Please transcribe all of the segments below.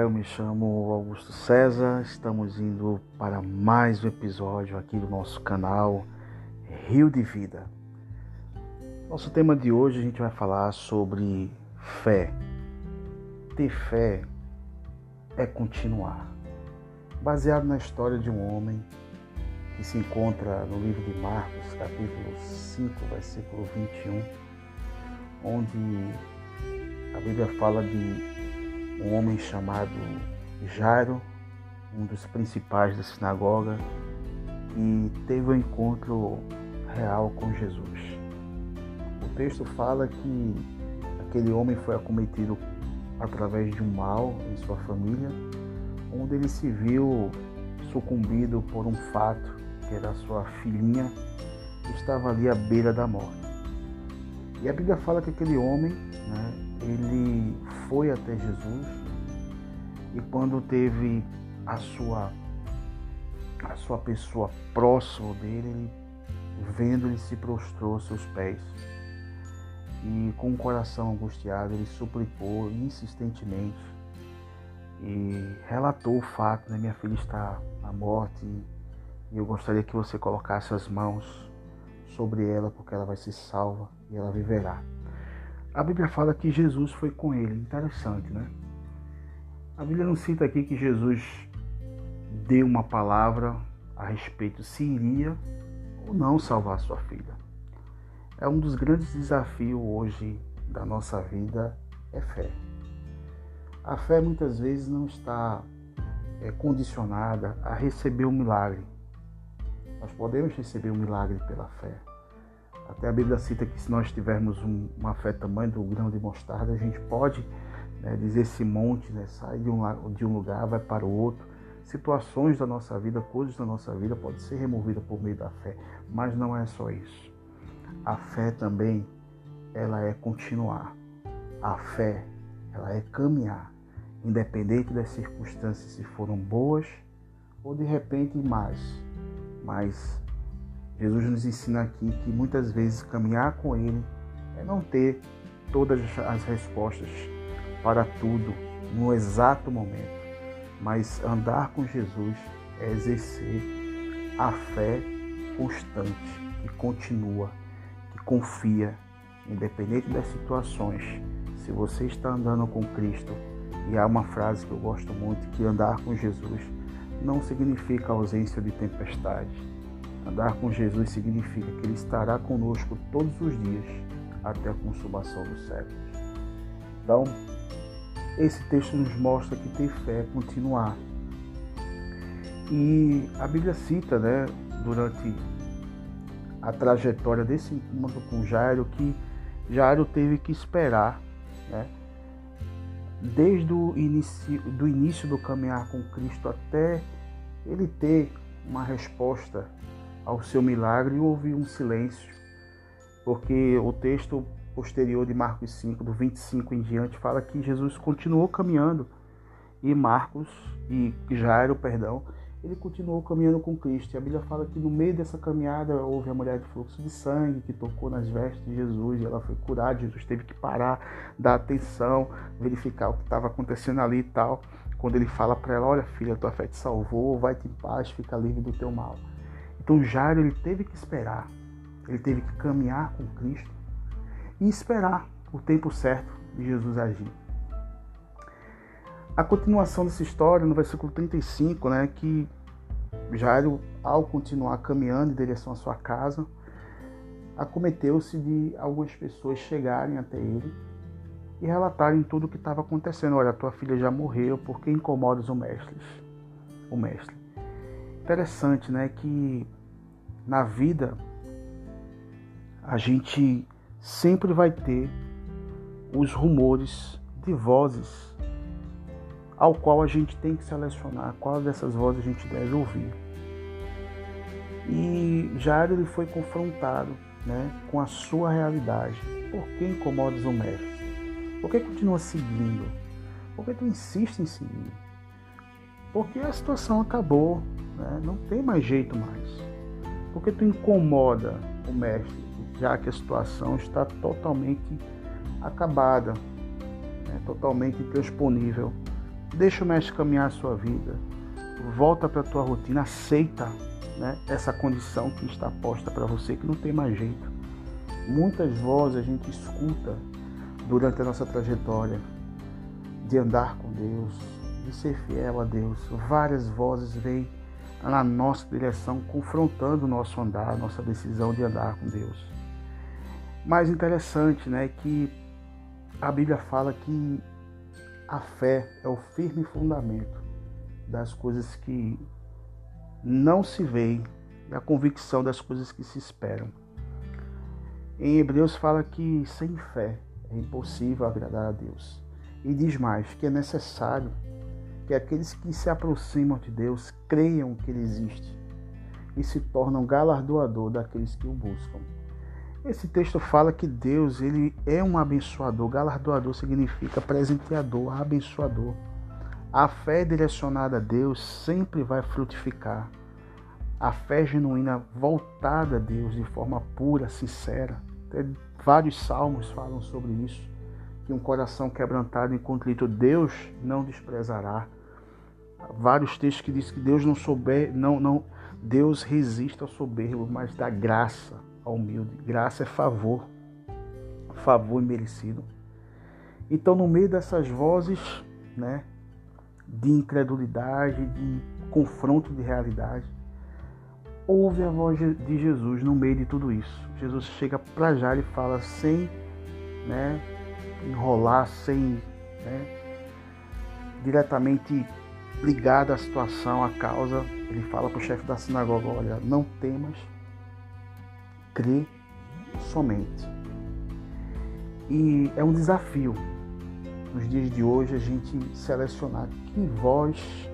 Eu me chamo Augusto César. Estamos indo para mais um episódio aqui do nosso canal Rio de Vida. Nosso tema de hoje a gente vai falar sobre fé. Ter fé é continuar. Baseado na história de um homem que se encontra no livro de Marcos, capítulo 5, versículo 21, onde a Bíblia fala de um homem chamado Jairo, um dos principais da sinagoga, que teve um encontro real com Jesus. O texto fala que aquele homem foi acometido através de um mal em sua família, onde ele se viu sucumbido por um fato, que era sua filhinha, que estava ali à beira da morte. E a Bíblia fala que aquele homem, né, ele foi até Jesus e quando teve a sua a sua pessoa próximo dele, ele, vendo ele se prostrou aos seus pés e com o coração angustiado ele suplicou insistentemente e relatou o fato, né, minha filha está à morte e eu gostaria que você colocasse as mãos sobre ela porque ela vai ser salva e ela viverá. A Bíblia fala que Jesus foi com ele. Interessante, né? A Bíblia não cita aqui que Jesus deu uma palavra a respeito se iria ou não salvar sua filha. É um dos grandes desafios hoje da nossa vida é fé. A fé muitas vezes não está é, condicionada a receber um milagre. Nós podemos receber um milagre pela fé. Até a Bíblia cita que se nós tivermos um, uma fé tamanho do grão de mostarda, a gente pode né, dizer esse monte, né, sai de um, de um lugar, vai para o outro. Situações da nossa vida, coisas da nossa vida podem ser removidas por meio da fé, mas não é só isso. A fé também, ela é continuar. A fé, ela é caminhar, independente das circunstâncias, se foram boas ou de repente mais. Mas Jesus nos ensina aqui que muitas vezes caminhar com Ele é não ter todas as respostas para tudo no exato momento, mas andar com Jesus é exercer a fé constante, que continua, que confia, independente das situações. Se você está andando com Cristo, e há uma frase que eu gosto muito, que andar com Jesus não significa ausência de tempestade, Andar com Jesus significa que Ele estará conosco todos os dias até a consumação dos séculos. Então, esse texto nos mostra que ter fé é continuar. E a Bíblia cita, né, durante a trajetória desse encontro com Jairo, que Jairo teve que esperar, né, desde o início do, início do caminhar com Cristo até ele ter uma resposta ao seu milagre e houve um silêncio, porque o texto posterior de Marcos 5, do 25 em diante, fala que Jesus continuou caminhando e Marcos e Jairo, perdão, ele continuou caminhando com Cristo. E a Bíblia fala que no meio dessa caminhada houve a mulher de fluxo de sangue que tocou nas vestes de Jesus e ela foi curada. Jesus teve que parar, dar atenção, verificar o que estava acontecendo ali e tal. Quando ele fala para ela: Olha, filha, tua fé te salvou, vai-te em paz, fica livre do teu mal. Então Jairo ele teve que esperar, ele teve que caminhar com Cristo e esperar o tempo certo de Jesus agir. A continuação dessa história, no versículo 35, né, que Jairo, ao continuar caminhando em direção à sua casa, acometeu-se de algumas pessoas chegarem até ele e relatarem tudo o que estava acontecendo. Olha, tua filha já morreu, por que incomodas o mestre? O mestre. Interessante, né, que na vida a gente sempre vai ter os rumores de vozes ao qual a gente tem que selecionar qual dessas vozes a gente deve ouvir. E Jairo ele foi confrontado né, com a sua realidade. Por que incomodas o mestre? Por que continua seguindo? Por que tu insiste em seguir? Porque a situação acabou, né? não tem mais jeito mais. Porque tu incomoda o mestre, já que a situação está totalmente acabada, né? totalmente intransponível Deixa o mestre caminhar a sua vida. Volta para a tua rotina, aceita né, essa condição que está posta para você, que não tem mais jeito. Muitas vozes a gente escuta durante a nossa trajetória de andar com Deus, de ser fiel a Deus. Várias vozes vêm na nossa direção, confrontando o nosso andar, nossa decisão de andar com Deus. Mais interessante, né, que a Bíblia fala que a fé é o firme fundamento das coisas que não se veem e a convicção das coisas que se esperam. Em Hebreus fala que sem fé é impossível agradar a Deus. E diz mais que é necessário que aqueles que se aproximam de Deus creiam que Ele existe e se tornam galardoador daqueles que o buscam. Esse texto fala que Deus ele é um abençoador. Galardoador significa presenteador, abençoador. A fé direcionada a Deus sempre vai frutificar. A fé genuína voltada a Deus de forma pura, sincera. Até vários salmos falam sobre isso. Que um coração quebrantado e contrito Deus não desprezará. Vários textos que diz que Deus não souber, não, não, Deus resiste ao soberbo, mas dá graça ao humilde. Graça é favor, favor imerecido. Então, no meio dessas vozes, né, de incredulidade, de confronto de realidade, ouve a voz de Jesus no meio de tudo isso. Jesus chega para já e fala sem né, enrolar, sem né, diretamente ligado à situação, à causa. Ele fala para o chefe da sinagoga: Olha, não temas, crê somente. E é um desafio nos dias de hoje a gente selecionar que voz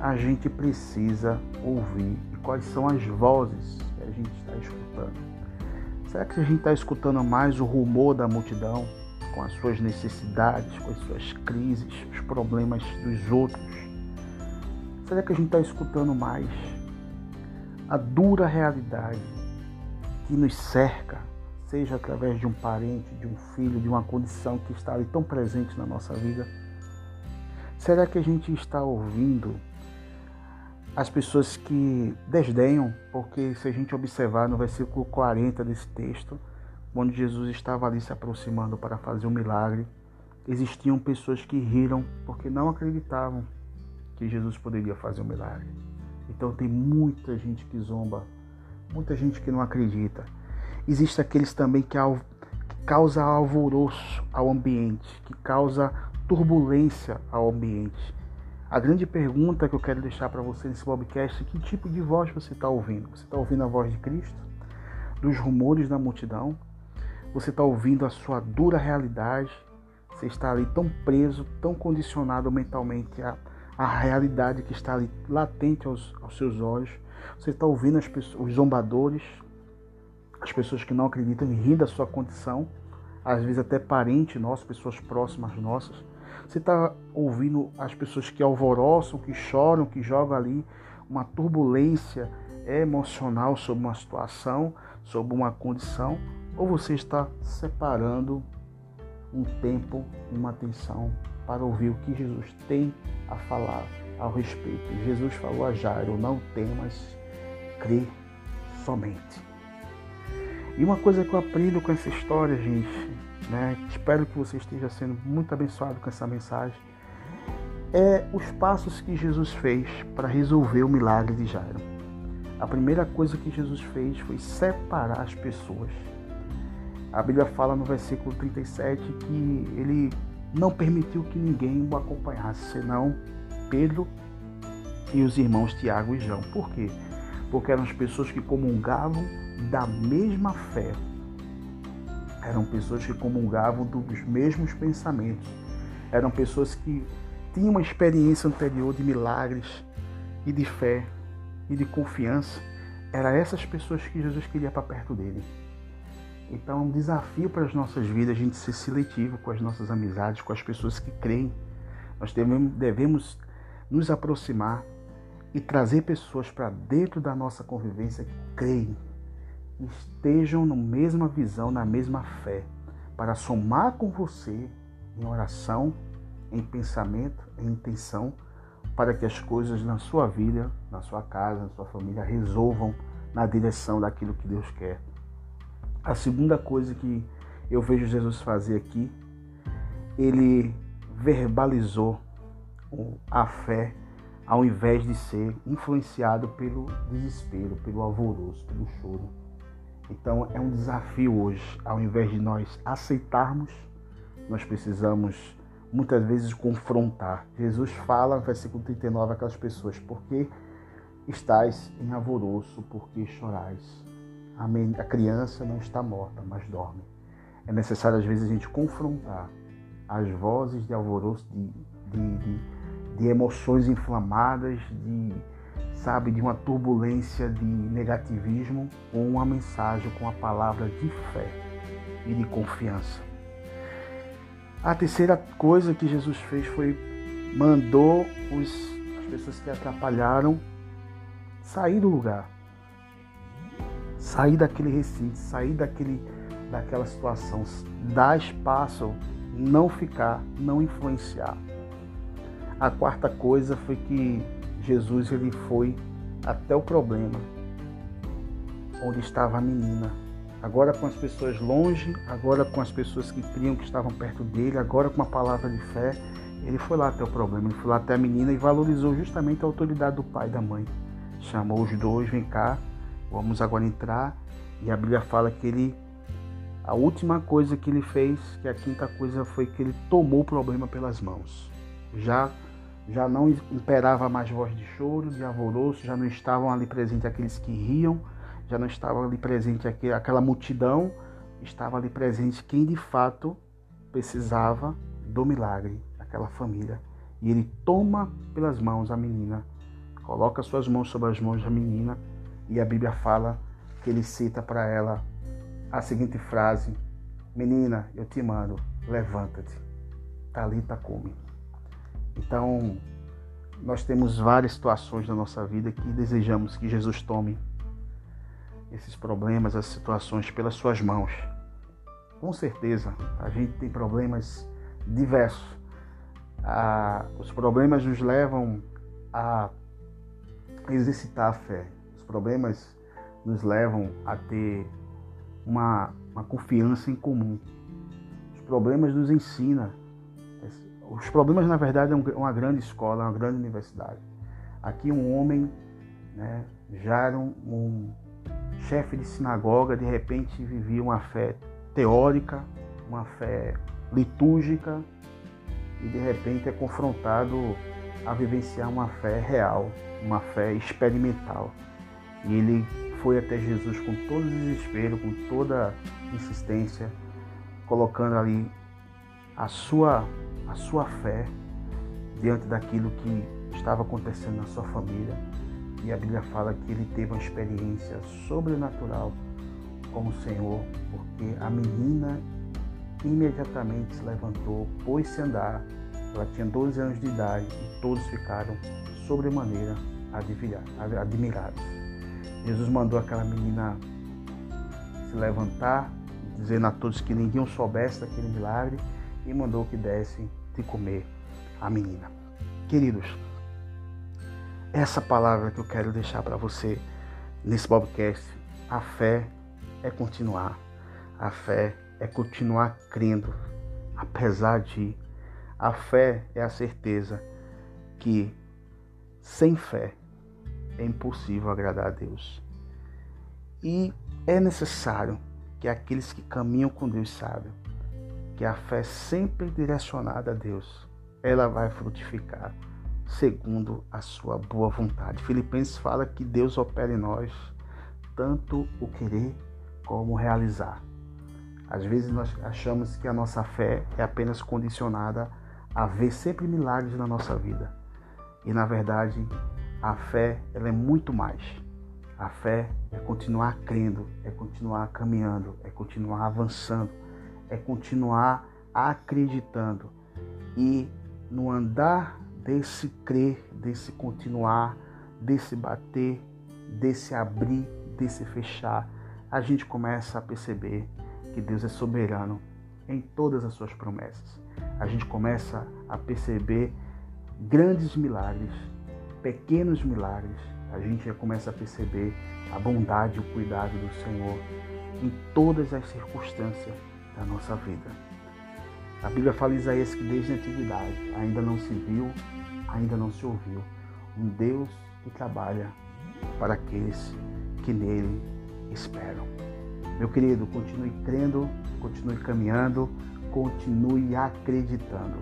a gente precisa ouvir e quais são as vozes que a gente está escutando. Será que a gente está escutando mais o rumor da multidão com as suas necessidades, com as suas crises, os problemas dos outros? Será que a gente está escutando mais a dura realidade que nos cerca, seja através de um parente, de um filho, de uma condição que está ali tão presente na nossa vida? Será que a gente está ouvindo as pessoas que desdenham? Porque se a gente observar no versículo 40 desse texto, quando Jesus estava ali se aproximando para fazer um milagre, existiam pessoas que riram porque não acreditavam que Jesus poderia fazer um milagre. Então tem muita gente que zomba muita gente que não acredita. Existem aqueles também que, al que causa alvoroço ao ambiente, que causa turbulência ao ambiente. A grande pergunta que eu quero deixar para você nesse podcast é que tipo de voz você está ouvindo? Você está ouvindo a voz de Cristo? Dos rumores da multidão? Você está ouvindo a sua dura realidade? Você está ali tão preso, tão condicionado mentalmente à, à realidade que está ali latente aos, aos seus olhos? Você está ouvindo as pessoas, os zombadores, as pessoas que não acreditam e riem da sua condição, às vezes até parente nosso, pessoas próximas nossas. Você está ouvindo as pessoas que alvoroçam, que choram, que jogam ali uma turbulência emocional sobre uma situação, sobre uma condição, ou você está separando um tempo, uma atenção para ouvir o que Jesus tem a falar ao respeito. Jesus falou a Jairo: Não temas, crê somente. E uma coisa que eu aprendo com essa história, gente, né? Espero que você esteja sendo muito abençoado com essa mensagem. É os passos que Jesus fez para resolver o milagre de Jairo. A primeira coisa que Jesus fez foi separar as pessoas. A Bíblia fala no versículo 37 que ele não permitiu que ninguém o acompanhasse, senão Pedro e os irmãos Tiago e João. Por quê? Porque eram as pessoas que comungavam da mesma fé. Eram pessoas que comungavam dos mesmos pensamentos. Eram pessoas que tinham uma experiência anterior de milagres e de fé e de confiança. Era essas pessoas que Jesus queria para perto dele. Então é um desafio para as nossas vidas a gente ser seletivo com as nossas amizades, com as pessoas que creem. Nós devemos, devemos nos aproximar e trazer pessoas para dentro da nossa convivência que creem, estejam na mesma visão, na mesma fé, para somar com você em oração em pensamento, em intenção, para que as coisas na sua vida, na sua casa, na sua família resolvam na direção daquilo que Deus quer. A segunda coisa que eu vejo Jesus fazer aqui, ele verbalizou a fé ao invés de ser influenciado pelo desespero, pelo alvoroço, pelo choro. Então é um desafio hoje, ao invés de nós aceitarmos, nós precisamos muitas vezes confrontar. Jesus fala no versículo 39 aquelas pessoas, porque estáis em alvoroço, porque chorais. A criança não está morta, mas dorme. É necessário às vezes a gente confrontar as vozes de alvoroço, de, de, de, de emoções inflamadas, de sabe, de uma turbulência de negativismo com uma mensagem, com a palavra de fé e de confiança. A terceira coisa que Jesus fez foi mandou os, as pessoas que atrapalharam sair do lugar, sair daquele recinto, sair daquele, daquela situação, dar espaço, não ficar, não influenciar. A quarta coisa foi que Jesus ele foi até o problema onde estava a menina agora com as pessoas longe, agora com as pessoas que criam que estavam perto dele, agora com uma palavra de fé, ele foi lá até o problema, ele foi lá até a menina e valorizou justamente a autoridade do pai e da mãe. Chamou os dois, vem cá, vamos agora entrar. E a Bíblia fala que ele, a última coisa que ele fez, que a quinta coisa foi que ele tomou o problema pelas mãos. Já já não imperava mais voz de choro, de alvoroço, já não estavam ali presentes aqueles que riam, já não estava ali presente aquela multidão, estava ali presente quem de fato precisava do milagre, aquela família. E ele toma pelas mãos a menina, coloca suas mãos sobre as mãos da menina, e a Bíblia fala que ele cita para ela a seguinte frase: Menina, eu te mando, levanta-te. Talita come. Então, nós temos várias situações na nossa vida que desejamos que Jesus tome esses problemas, as situações pelas suas mãos. Com certeza, a gente tem problemas diversos. Ah, os problemas nos levam a exercitar a fé. Problemas nos levam a ter uma, uma confiança em comum. Os problemas nos ensinam. Os problemas, na verdade, é uma grande escola, uma grande universidade. Aqui um homem, né, já era um, um chefe de sinagoga, de repente vivia uma fé teórica, uma fé litúrgica e de repente é confrontado a vivenciar uma fé real, uma fé experimental. E ele foi até Jesus com todo desespero, com toda insistência, colocando ali a sua a sua fé diante daquilo que estava acontecendo na sua família e a Bíblia fala que ele teve uma experiência sobrenatural com o Senhor, porque a menina imediatamente se levantou, pôs-se a andar. Ela tinha 12 anos de idade e todos ficaram sobremaneira admirados. Jesus mandou aquela menina se levantar, dizendo a todos que ninguém soubesse daquele milagre e mandou que dessem de comer a menina. Queridos, essa palavra que eu quero deixar para você nesse podcast. A fé é continuar. A fé é continuar crendo, apesar de. A fé é a certeza que sem fé é impossível agradar a Deus. E é necessário que aqueles que caminham com Deus sabem que a fé sempre direcionada a Deus, ela vai frutificar segundo a sua boa vontade. Filipenses fala que Deus opera em nós tanto o querer como o realizar. Às vezes nós achamos que a nossa fé é apenas condicionada a ver sempre milagres na nossa vida. E na verdade, a fé ela é muito mais. A fé é continuar crendo, é continuar caminhando, é continuar avançando, é continuar acreditando. E no andar desse crer, desse continuar, desse bater, desse abrir, desse fechar, a gente começa a perceber que Deus é soberano em todas as suas promessas. a gente começa a perceber grandes milagres, pequenos milagres. A gente já começa a perceber a bondade e o cuidado do Senhor em todas as circunstâncias da nossa vida. A Bíblia fala em Isaías que desde a antiguidade ainda não se viu, ainda não se ouviu um Deus que trabalha para aqueles que nele esperam. Meu querido, continue crendo, continue caminhando, continue acreditando.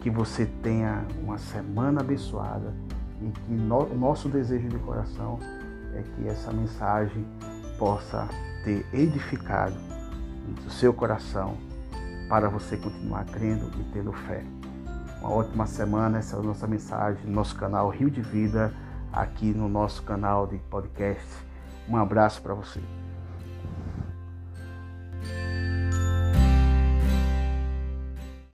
Que você tenha uma semana abençoada e que no, nosso desejo de coração é que essa mensagem possa ter edificado o seu coração para você continuar crendo e tendo fé. Uma ótima semana, essa é a nossa mensagem no nosso canal Rio de Vida, aqui no nosso canal de podcast. Um abraço para você.